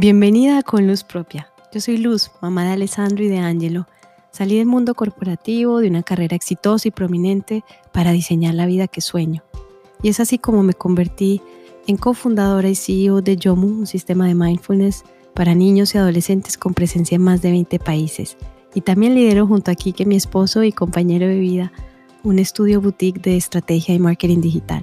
Bienvenida Con Luz Propia. Yo soy Luz, mamá de Alessandro y de Angelo. Salí del mundo corporativo, de una carrera exitosa y prominente, para diseñar la vida que sueño. Y es así como me convertí en cofundadora y CEO de Yomu, un sistema de mindfulness para niños y adolescentes con presencia en más de 20 países. Y también lidero junto a Kike, mi esposo y compañero de vida, un estudio boutique de estrategia y marketing digital.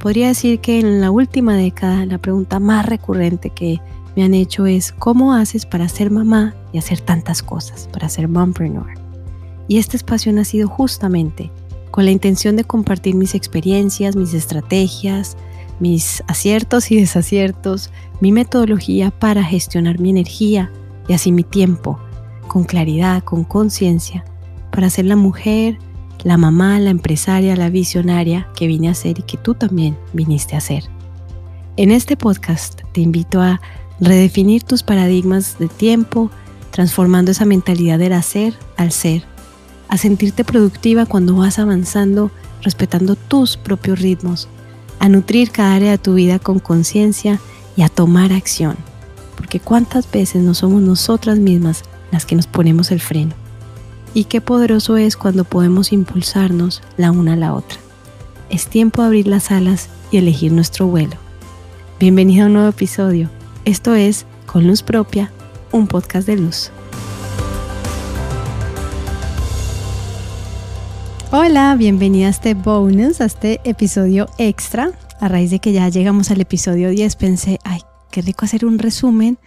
Podría decir que en la última década la pregunta más recurrente que me han hecho es cómo haces para ser mamá y hacer tantas cosas, para ser mompreneur. Y este espacio ha nacido justamente con la intención de compartir mis experiencias, mis estrategias, mis aciertos y desaciertos, mi metodología para gestionar mi energía y así mi tiempo, con claridad, con conciencia, para ser la mujer, la mamá, la empresaria, la visionaria que vine a ser y que tú también viniste a ser. En este podcast te invito a redefinir tus paradigmas de tiempo, transformando esa mentalidad del hacer al ser, a sentirte productiva cuando vas avanzando, respetando tus propios ritmos, a nutrir cada área de tu vida con conciencia y a tomar acción, porque cuántas veces no somos nosotras mismas las que nos ponemos el freno. Y qué poderoso es cuando podemos impulsarnos la una a la otra. Es tiempo de abrir las alas y elegir nuestro vuelo. Bienvenido a un nuevo episodio esto es Con Luz Propia, un podcast de luz. Hola, bienvenida a este bonus, a este episodio extra. A raíz de que ya llegamos al episodio 10, pensé, ay, qué rico hacer un resumen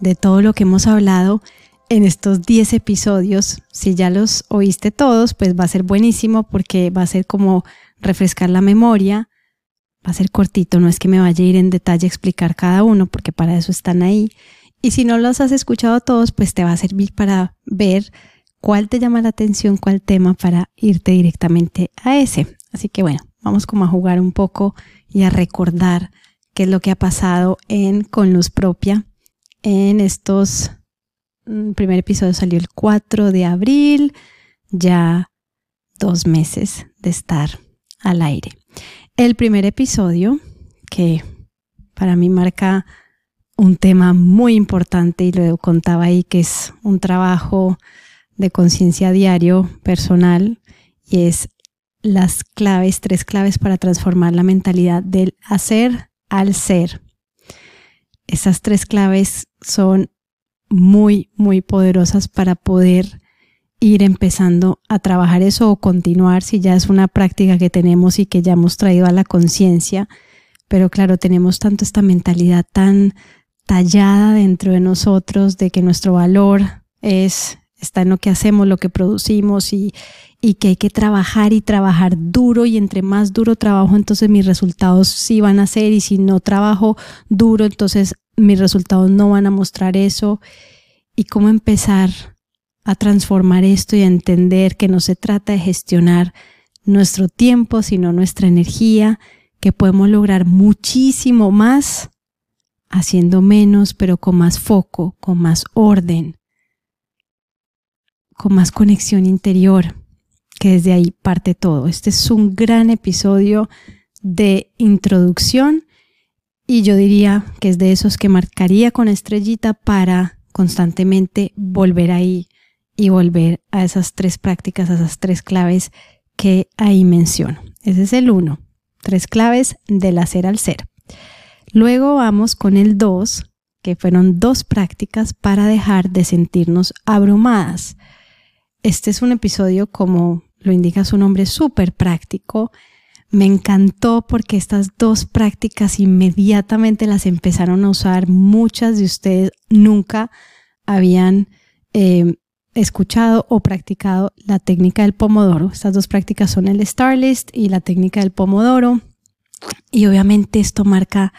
de todo lo que hemos hablado en estos 10 episodios. Si ya los oíste todos, pues va a ser buenísimo porque va a ser como refrescar la memoria, Va a ser cortito, no es que me vaya a ir en detalle a explicar cada uno, porque para eso están ahí. Y si no los has escuchado todos, pues te va a servir para ver cuál te llama la atención, cuál tema para irte directamente a ese. Así que bueno, vamos como a jugar un poco y a recordar qué es lo que ha pasado en Con Luz Propia en estos... El mm, primer episodio salió el 4 de abril, ya dos meses de estar al aire. El primer episodio, que para mí marca un tema muy importante y lo contaba ahí, que es un trabajo de conciencia diario personal y es las claves, tres claves para transformar la mentalidad del hacer al ser. Esas tres claves son muy, muy poderosas para poder ir empezando a trabajar eso o continuar si ya es una práctica que tenemos y que ya hemos traído a la conciencia. Pero claro, tenemos tanto esta mentalidad tan tallada dentro de nosotros de que nuestro valor es está en lo que hacemos, lo que producimos y, y que hay que trabajar y trabajar duro y entre más duro trabajo, entonces mis resultados sí van a ser y si no trabajo duro, entonces mis resultados no van a mostrar eso. Y cómo empezar a transformar esto y a entender que no se trata de gestionar nuestro tiempo, sino nuestra energía, que podemos lograr muchísimo más haciendo menos, pero con más foco, con más orden, con más conexión interior, que desde ahí parte todo. Este es un gran episodio de introducción y yo diría que es de esos que marcaría con estrellita para constantemente volver ahí y volver a esas tres prácticas, a esas tres claves que ahí menciono. Ese es el uno, tres claves del hacer al ser. Luego vamos con el dos, que fueron dos prácticas para dejar de sentirnos abrumadas. Este es un episodio, como lo indica su nombre, súper práctico. Me encantó porque estas dos prácticas inmediatamente las empezaron a usar. Muchas de ustedes nunca habían eh, escuchado o practicado la técnica del pomodoro. Estas dos prácticas son el Star List y la técnica del pomodoro. Y obviamente esto marca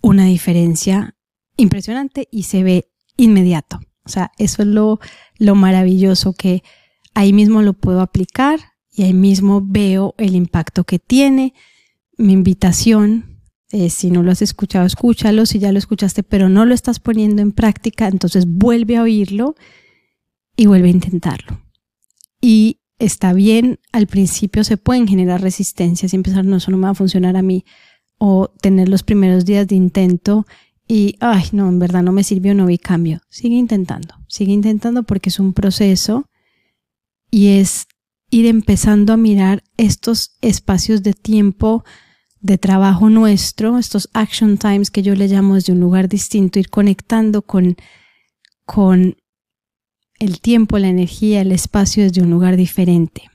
una diferencia impresionante y se ve inmediato. O sea, eso es lo, lo maravilloso que ahí mismo lo puedo aplicar y ahí mismo veo el impacto que tiene. Mi invitación, es si no lo has escuchado, escúchalo. Si ya lo escuchaste, pero no lo estás poniendo en práctica, entonces vuelve a oírlo y vuelve a intentarlo. Y está bien, al principio se pueden generar resistencias y empezar, no, eso no me va a funcionar a mí, o tener los primeros días de intento y, ay, no, en verdad no me sirvió, no vi cambio. Sigue intentando, sigue intentando porque es un proceso y es ir empezando a mirar estos espacios de tiempo de trabajo nuestro, estos action times que yo le llamo desde un lugar distinto, ir conectando con, con el tiempo, la energía, el espacio desde un lugar diferente.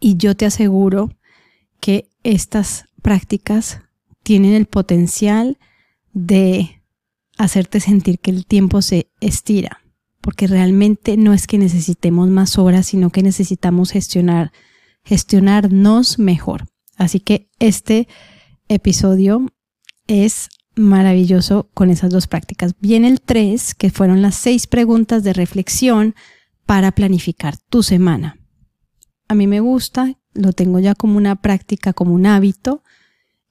Y yo te aseguro que estas prácticas tienen el potencial de hacerte sentir que el tiempo se estira, porque realmente no es que necesitemos más horas, sino que necesitamos gestionar, gestionarnos mejor. Así que este episodio es maravilloso con esas dos prácticas. Viene el 3, que fueron las seis preguntas de reflexión para planificar tu semana. A mí me gusta, lo tengo ya como una práctica, como un hábito,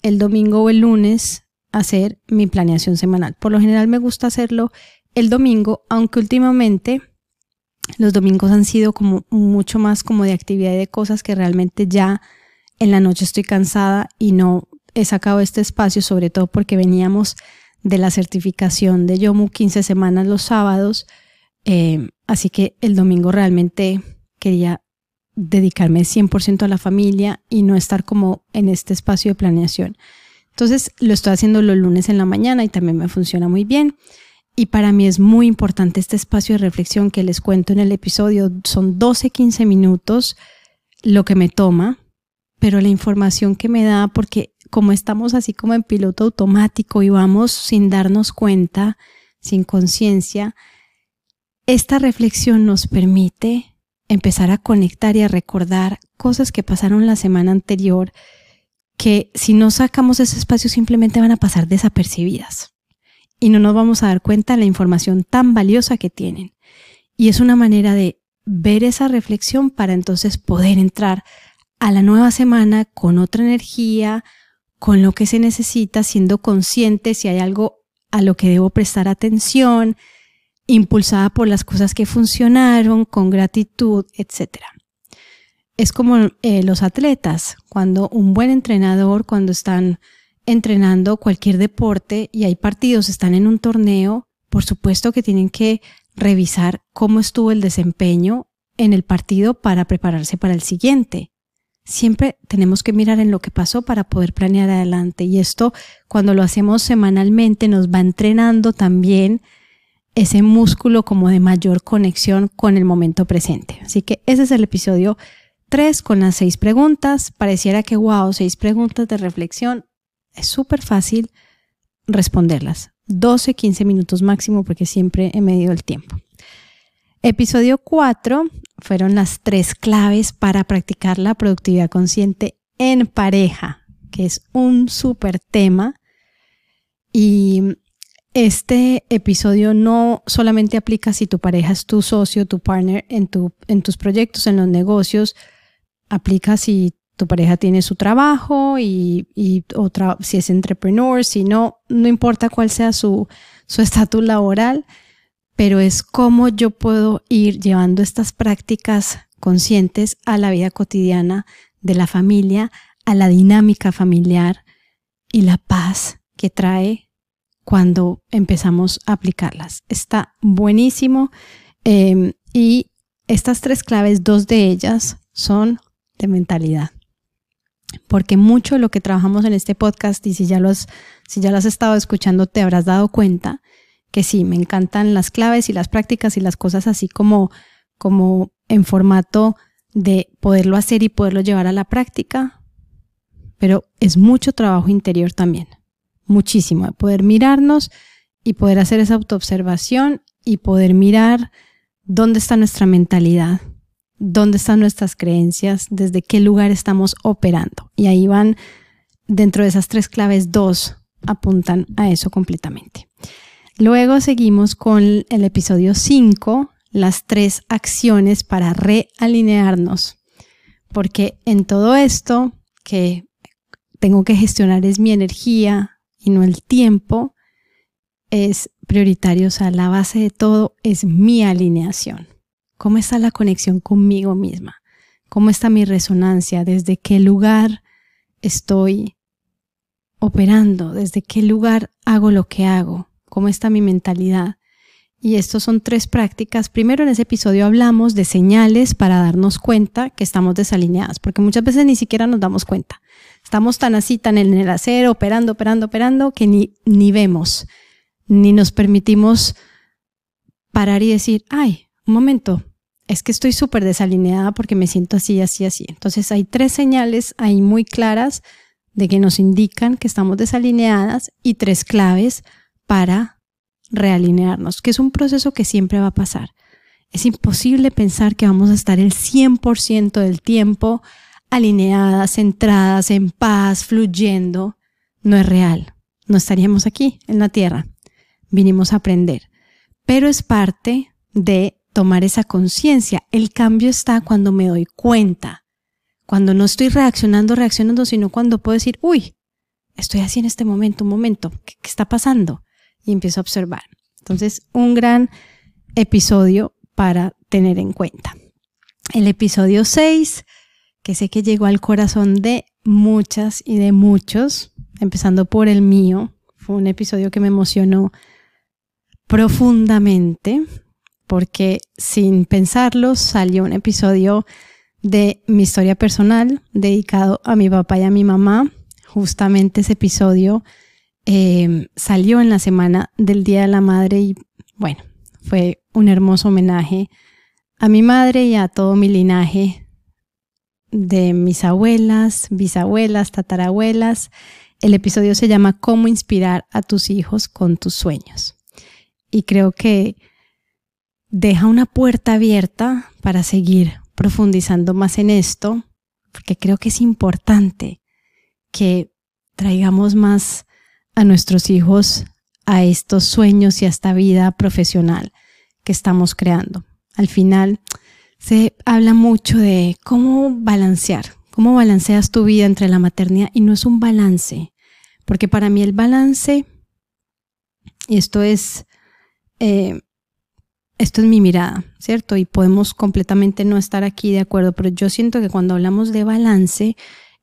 el domingo o el lunes hacer mi planeación semanal. Por lo general me gusta hacerlo el domingo, aunque últimamente los domingos han sido como mucho más como de actividad y de cosas que realmente ya en la noche estoy cansada y no he sacado este espacio, sobre todo porque veníamos de la certificación de Yomu 15 semanas los sábados, eh, así que el domingo realmente quería dedicarme 100% a la familia y no estar como en este espacio de planeación. Entonces lo estoy haciendo los lunes en la mañana y también me funciona muy bien. Y para mí es muy importante este espacio de reflexión que les cuento en el episodio. Son 12-15 minutos lo que me toma, pero la información que me da, porque como estamos así como en piloto automático y vamos sin darnos cuenta, sin conciencia, esta reflexión nos permite empezar a conectar y a recordar cosas que pasaron la semana anterior que si no sacamos ese espacio simplemente van a pasar desapercibidas y no nos vamos a dar cuenta de la información tan valiosa que tienen. Y es una manera de ver esa reflexión para entonces poder entrar a la nueva semana con otra energía, con lo que se necesita, siendo consciente si hay algo a lo que debo prestar atención, impulsada por las cosas que funcionaron, con gratitud, etcétera es como eh, los atletas, cuando un buen entrenador, cuando están entrenando cualquier deporte y hay partidos, están en un torneo, por supuesto que tienen que revisar cómo estuvo el desempeño en el partido para prepararse para el siguiente. Siempre tenemos que mirar en lo que pasó para poder planear adelante y esto cuando lo hacemos semanalmente nos va entrenando también ese músculo como de mayor conexión con el momento presente. Así que ese es el episodio Tres, con las seis preguntas. Pareciera que, wow, seis preguntas de reflexión. Es súper fácil responderlas. 12, 15 minutos máximo porque siempre he medido el tiempo. Episodio 4 fueron las tres claves para practicar la productividad consciente en pareja, que es un súper tema. Y este episodio no solamente aplica si tu pareja es tu socio, tu partner en, tu, en tus proyectos, en los negocios, aplica si tu pareja tiene su trabajo y, otra, si es entrepreneur, si no, no importa cuál sea su estatus laboral, pero es cómo yo puedo ir llevando estas prácticas conscientes a la vida cotidiana de la familia, a la dinámica familiar y la paz que trae cuando empezamos a aplicarlas. Está buenísimo em, y estas tres claves, dos de ellas son de mentalidad. Porque mucho de lo que trabajamos en este podcast, y si ya, lo si ya lo has estado escuchando, te habrás dado cuenta que sí, me encantan las claves y las prácticas y las cosas así como, como en formato de poderlo hacer y poderlo llevar a la práctica, pero es mucho trabajo interior también, muchísimo, de poder mirarnos y poder hacer esa autoobservación y poder mirar dónde está nuestra mentalidad, dónde están nuestras creencias, desde qué lugar estamos operando. Y ahí van, dentro de esas tres claves, dos apuntan a eso completamente. Luego seguimos con el episodio 5, las tres acciones para realinearnos. Porque en todo esto que tengo que gestionar es mi energía y no el tiempo, es prioritario, o sea, la base de todo es mi alineación. ¿Cómo está la conexión conmigo misma? ¿Cómo está mi resonancia? ¿Desde qué lugar estoy operando? ¿Desde qué lugar hago lo que hago? ¿Cómo está mi mentalidad? Y estos son tres prácticas. Primero en ese episodio hablamos de señales para darnos cuenta que estamos desalineadas, porque muchas veces ni siquiera nos damos cuenta. Estamos tan así, tan en el acero, operando, operando, operando, que ni, ni vemos, ni nos permitimos parar y decir, ay, un momento, es que estoy súper desalineada porque me siento así, así, así. Entonces hay tres señales ahí muy claras de que nos indican que estamos desalineadas y tres claves para realinearnos, que es un proceso que siempre va a pasar. Es imposible pensar que vamos a estar el 100% del tiempo alineadas, centradas, en paz, fluyendo. No es real. No estaríamos aquí en la tierra. Vinimos a aprender. Pero es parte de tomar esa conciencia. El cambio está cuando me doy cuenta. Cuando no estoy reaccionando, reaccionando, sino cuando puedo decir, uy, estoy así en este momento, un momento, ¿qué, qué está pasando? Y empiezo a observar. Entonces, un gran episodio para tener en cuenta. El episodio 6, que sé que llegó al corazón de muchas y de muchos, empezando por el mío, fue un episodio que me emocionó profundamente, porque sin pensarlo salió un episodio de mi historia personal dedicado a mi papá y a mi mamá. Justamente ese episodio Em, salió en la semana del Día de la Madre y bueno, fue un hermoso homenaje a mi madre y a todo mi linaje de mis abuelas, bisabuelas, tatarabuelas. El episodio se llama Cómo inspirar a tus hijos con tus sueños. Y creo que deja una puerta abierta para seguir profundizando más en esto, porque creo que es importante que traigamos más a nuestros hijos a estos sueños y a esta vida profesional que estamos creando. Al final se habla mucho de cómo balancear, cómo balanceas tu vida entre la maternidad y no es un balance, porque para mí el balance, y esto es, eh, esto es mi mirada, ¿cierto? Y podemos completamente no estar aquí de acuerdo, pero yo siento que cuando hablamos de balance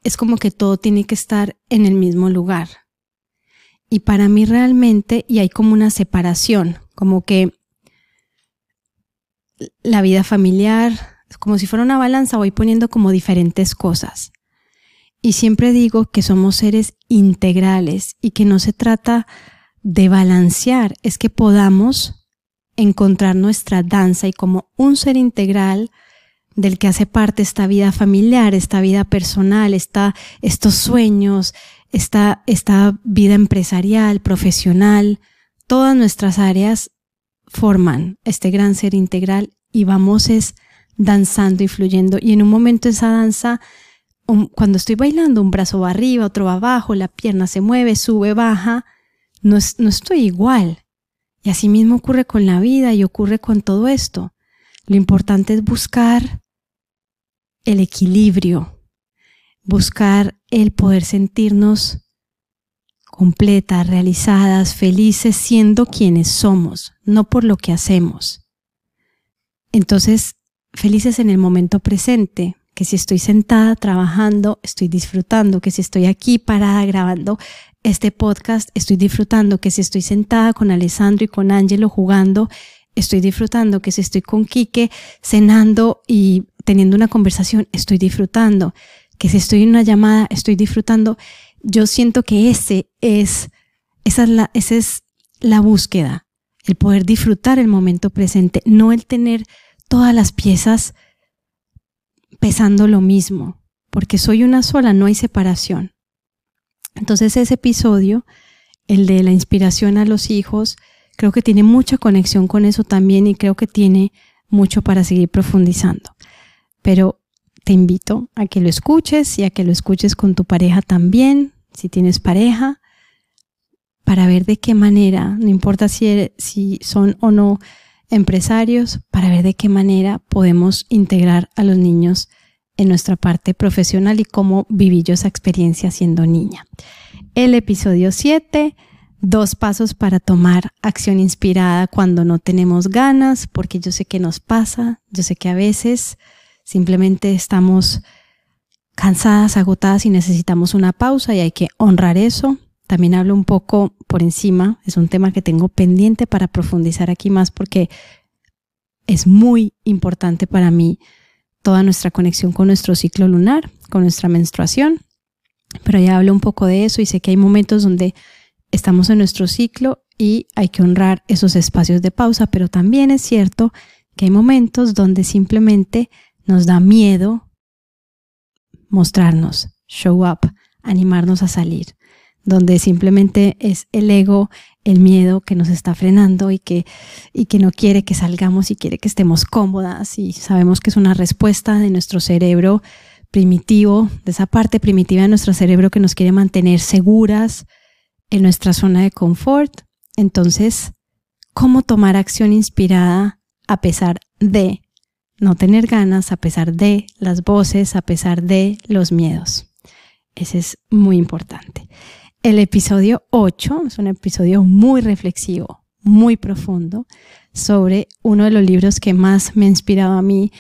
es como que todo tiene que estar en el mismo lugar. Y para mí realmente, y hay como una separación, como que la vida familiar, como si fuera una balanza, voy poniendo como diferentes cosas. Y siempre digo que somos seres integrales y que no se trata de balancear, es que podamos encontrar nuestra danza y como un ser integral del que hace parte esta vida familiar, esta vida personal, estos sueños, esta, esta vida empresarial, profesional, todas nuestras áreas forman este gran ser integral y vamos es danzando y fluyendo. Y en un momento esa danza, cuando estoy bailando, un brazo va arriba, otro va abajo, la pierna se mueve, sube, baja, no, no estoy igual. Y así mismo ocurre con la vida y ocurre con todo esto. Lo importante es buscar el equilibrio, buscar el poder sentirnos completas, realizadas, felices, siendo quienes somos, no por lo que hacemos. Entonces, felices en el momento presente, que si estoy sentada trabajando, estoy disfrutando, que si estoy aquí parada grabando este podcast, estoy disfrutando, que si estoy sentada con Alessandro y con Angelo jugando, estoy disfrutando, que si estoy con Quique cenando y teniendo una conversación, estoy disfrutando, que si estoy en una llamada, estoy disfrutando, yo siento que ese es, esa es la, esa es la búsqueda, el poder disfrutar el momento presente, no el tener todas las piezas pesando lo mismo, porque soy una sola, no hay separación. Entonces ese episodio, el de la inspiración a los hijos, creo que tiene mucha conexión con eso también y creo que tiene mucho para seguir profundizando. Pero te invito a que lo escuches y a que lo escuches con tu pareja también, si tienes pareja, para ver de qué manera, no importa si, son o no empresarios, para ver de qué manera podemos integrar a los niños en nuestra parte profesional y cómo viví yo esa experiencia siendo niña. El episodio 7, dos pasos para tomar acción inspirada cuando no tenemos ganas, porque yo sé que nos pasa, yo sé que a veces Simplemente estamos cansadas, agotadas y necesitamos una pausa y hay que honrar eso. también hablo un poco por encima, es un tema que tengo pendiente para profundizar aquí más porque es muy importante para mí toda nuestra conexión con nuestro ciclo lunar, con nuestra menstruación. Pero ya hablo un poco de eso y sé que hay momentos donde estamos en nuestro ciclo y hay que honrar esos espacios de pausa, pero también es cierto que hay momentos donde simplemente nos da miedo mostrarnos, show up, animarnos a salir, donde simplemente es el ego, el miedo que nos está frenando y que, y que no quiere que salgamos y quiere que estemos cómodas y sabemos que es una respuesta de nuestro cerebro primitivo, de esa parte primitiva de nuestro cerebro que nos quiere mantener seguras en nuestra zona de confort. Entonces, ¿cómo tomar acción inspirada a pesar de no tener ganas, a pesar de las voces, a pesar de los miedos? Ese es muy importante. El episodio 8 es un episodio muy reflexivo, muy profundo, sobre uno de los libros que más me ha inspirado a mí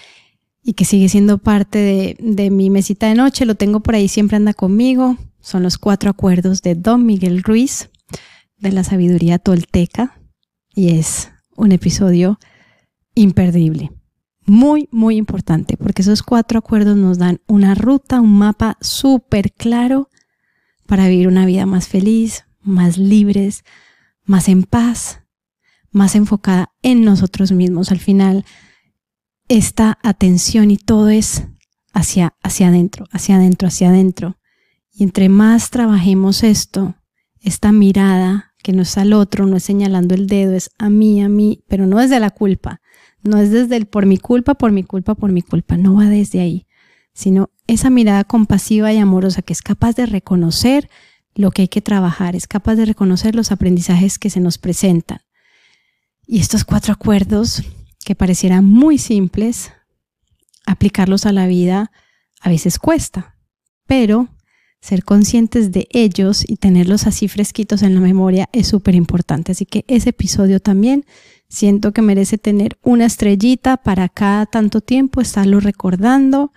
y que sigue siendo parte de, de, mi mesita de noche. Lo tengo por ahí, siempre anda conmigo. Son los cuatro acuerdos de Don Miguel Ruiz, de la sabiduría tolteca. Y es un episodio imperdible. Muy, muy importante, porque esos cuatro acuerdos nos dan una ruta, un mapa súper claro para vivir una vida más feliz, más libres, más en paz, más enfocada en nosotros mismos. Al final, esta atención y todo es hacia, hacia adentro, hacia adentro, hacia adentro. Y entre más trabajemos esto, esta mirada que no es al otro, no es señalando el dedo, es a mí, a mí, pero no desde la culpa, no es desde el por mi culpa, por mi culpa, por mi culpa, no va desde ahí, sino esa mirada compasiva y amorosa que es capaz de reconocer lo que hay que trabajar, es capaz de reconocer los aprendizajes que se nos presentan. Y estos cuatro acuerdos, que parecieran muy simples, aplicarlos a la vida a veces cuesta, pero ser conscientes de ellos y tenerlos así fresquitos en la memoria es súper importante. Así que ese episodio también siento que merece tener una estrellita para cada tanto tiempo estarlo recordando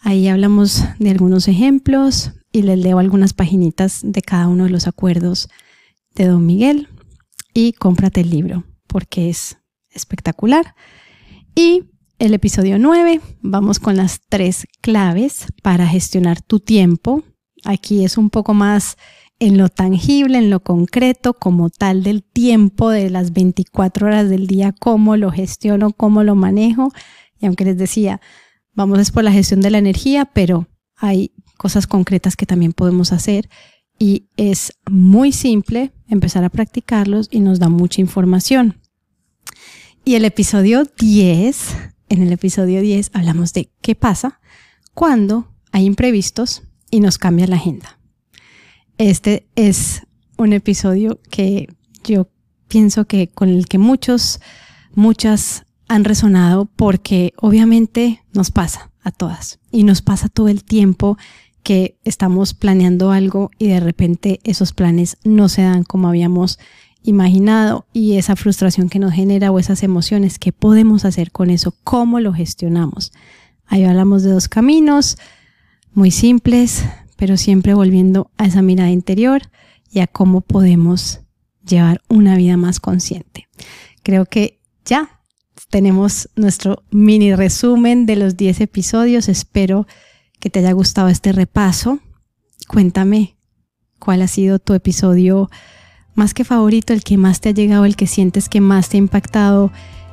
Ahí hablamos de algunos ejemplos y les leo algunas paginitas de cada uno de los acuerdos de Don Miguel y cómprate el libro porque es espectacular. Y el episodio 9, vamos con las tres claves para gestionar tu tiempo. Aquí es un poco más en lo tangible, en lo concreto, como tal del tiempo de las 24 horas del día, cómo lo gestiono, cómo lo manejo. Y aunque les decía, vamos es por la gestión de la energía, pero hay cosas concretas que también podemos hacer y es muy simple empezar a practicarlos y nos da mucha información. Y el episodio 10, en el episodio 10 hablamos de qué pasa cuando hay imprevistos y nos cambia la agenda. Este es un episodio que yo pienso que con el que muchos, muchas han resonado porque obviamente nos pasa a todas y nos pasa todo el tiempo que estamos planeando algo y de repente esos planes no se dan como habíamos imaginado y esa frustración que nos genera o esas emociones, ¿qué podemos hacer con eso? ¿Cómo lo gestionamos? Ahí hablamos de dos caminos muy simples, pero siempre volviendo a esa mirada interior y a cómo podemos llevar una vida más consciente. Creo que ya tenemos nuestro mini resumen de los 10 episodios. Espero que te haya gustado este repaso. Cuéntame cuál ha sido tu episodio más que favorito, el que más te ha llegado, el que sientes que más te ha impactado,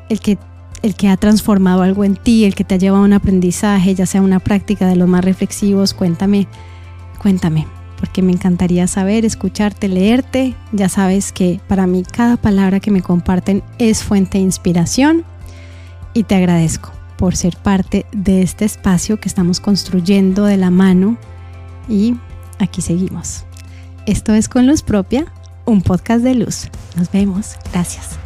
el que, el que ha transformado algo en ti, el que te ha llevado a un aprendizaje, ya sea una práctica de los más reflexivos. Cuéntame, cuéntame, porque me encantaría saber, escucharte, leerte. Ya sabes que para mí cada palabra que me comparten es fuente de inspiración y te agradezco por ser parte de este espacio que estamos construyendo de la mano y aquí seguimos. Esto es Con Luz Propia, un podcast de luz. Nos vemos. Gracias.